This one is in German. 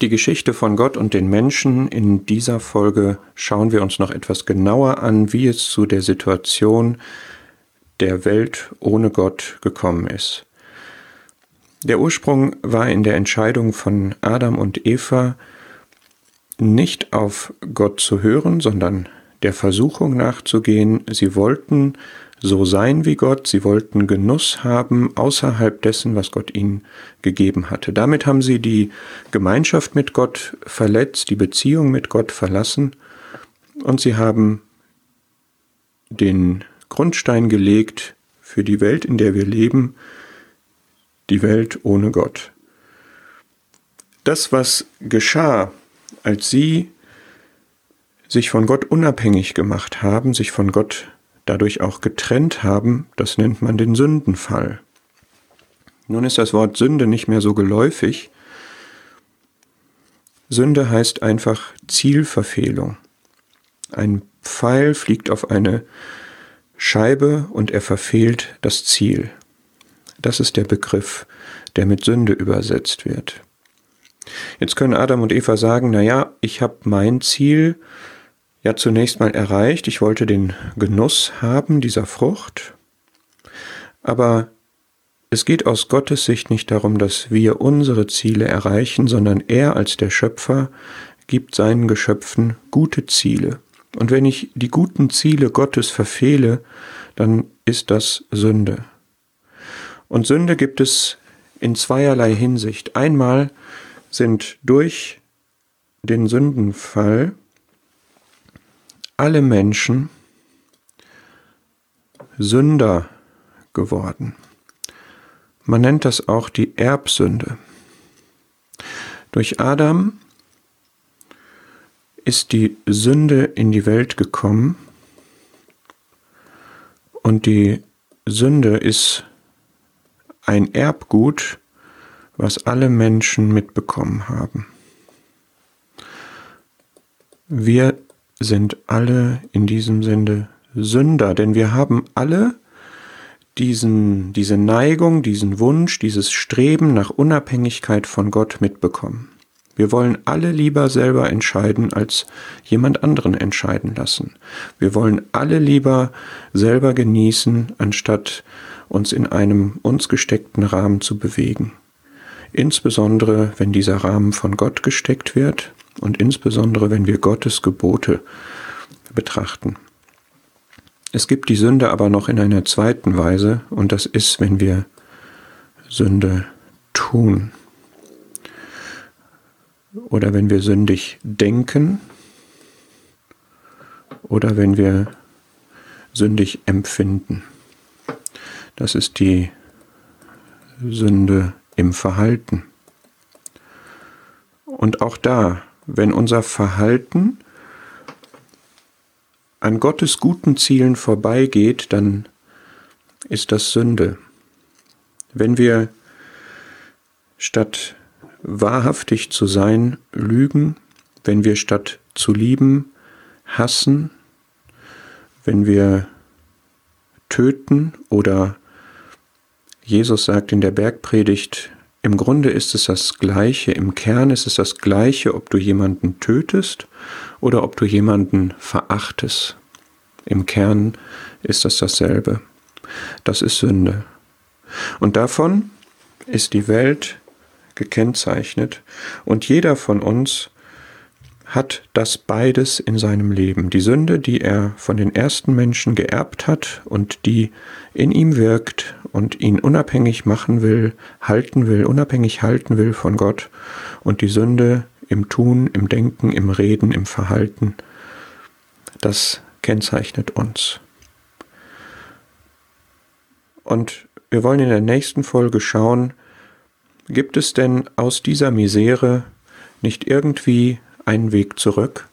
Die Geschichte von Gott und den Menschen in dieser Folge schauen wir uns noch etwas genauer an, wie es zu der Situation der Welt ohne Gott gekommen ist. Der Ursprung war in der Entscheidung von Adam und Eva, nicht auf Gott zu hören, sondern der Versuchung nachzugehen. Sie wollten so sein wie Gott, sie wollten Genuss haben außerhalb dessen, was Gott ihnen gegeben hatte. Damit haben sie die Gemeinschaft mit Gott verletzt, die Beziehung mit Gott verlassen und sie haben den Grundstein gelegt für die Welt, in der wir leben, die Welt ohne Gott. Das, was geschah, als sie sich von Gott unabhängig gemacht haben, sich von Gott dadurch auch getrennt haben, das nennt man den Sündenfall. Nun ist das Wort Sünde nicht mehr so geläufig. Sünde heißt einfach Zielverfehlung. Ein Pfeil fliegt auf eine Scheibe und er verfehlt das Ziel. Das ist der Begriff, der mit Sünde übersetzt wird. Jetzt können Adam und Eva sagen, na ja, ich habe mein Ziel ja zunächst mal erreicht, ich wollte den Genuss haben dieser Frucht, aber es geht aus Gottes Sicht nicht darum, dass wir unsere Ziele erreichen, sondern er als der Schöpfer gibt seinen Geschöpfen gute Ziele. Und wenn ich die guten Ziele Gottes verfehle, dann ist das Sünde. Und Sünde gibt es in zweierlei Hinsicht. Einmal sind durch den Sündenfall alle Menschen Sünder geworden. Man nennt das auch die Erbsünde. Durch Adam ist die Sünde in die Welt gekommen und die Sünde ist ein Erbgut, was alle Menschen mitbekommen haben. Wir sind alle in diesem Sinne Sünder, denn wir haben alle diesen, diese Neigung, diesen Wunsch, dieses Streben nach Unabhängigkeit von Gott mitbekommen. Wir wollen alle lieber selber entscheiden, als jemand anderen entscheiden lassen. Wir wollen alle lieber selber genießen, anstatt uns in einem uns gesteckten Rahmen zu bewegen. Insbesondere, wenn dieser Rahmen von Gott gesteckt wird und insbesondere, wenn wir Gottes Gebote betrachten. Es gibt die Sünde aber noch in einer zweiten Weise und das ist, wenn wir Sünde tun oder wenn wir sündig denken oder wenn wir sündig empfinden. Das ist die Sünde im Verhalten. Und auch da, wenn unser Verhalten an Gottes guten Zielen vorbeigeht, dann ist das Sünde. Wenn wir statt wahrhaftig zu sein, lügen, wenn wir statt zu lieben, hassen, wenn wir töten oder Jesus sagt in der Bergpredigt, im Grunde ist es das Gleiche, im Kern ist es das Gleiche, ob du jemanden tötest oder ob du jemanden verachtest. Im Kern ist das dasselbe. Das ist Sünde. Und davon ist die Welt gekennzeichnet und jeder von uns hat das beides in seinem Leben. Die Sünde, die er von den ersten Menschen geerbt hat und die in ihm wirkt und ihn unabhängig machen will, halten will, unabhängig halten will von Gott und die Sünde im Tun, im Denken, im Reden, im Verhalten, das kennzeichnet uns. Und wir wollen in der nächsten Folge schauen, Gibt es denn aus dieser Misere nicht irgendwie einen Weg zurück?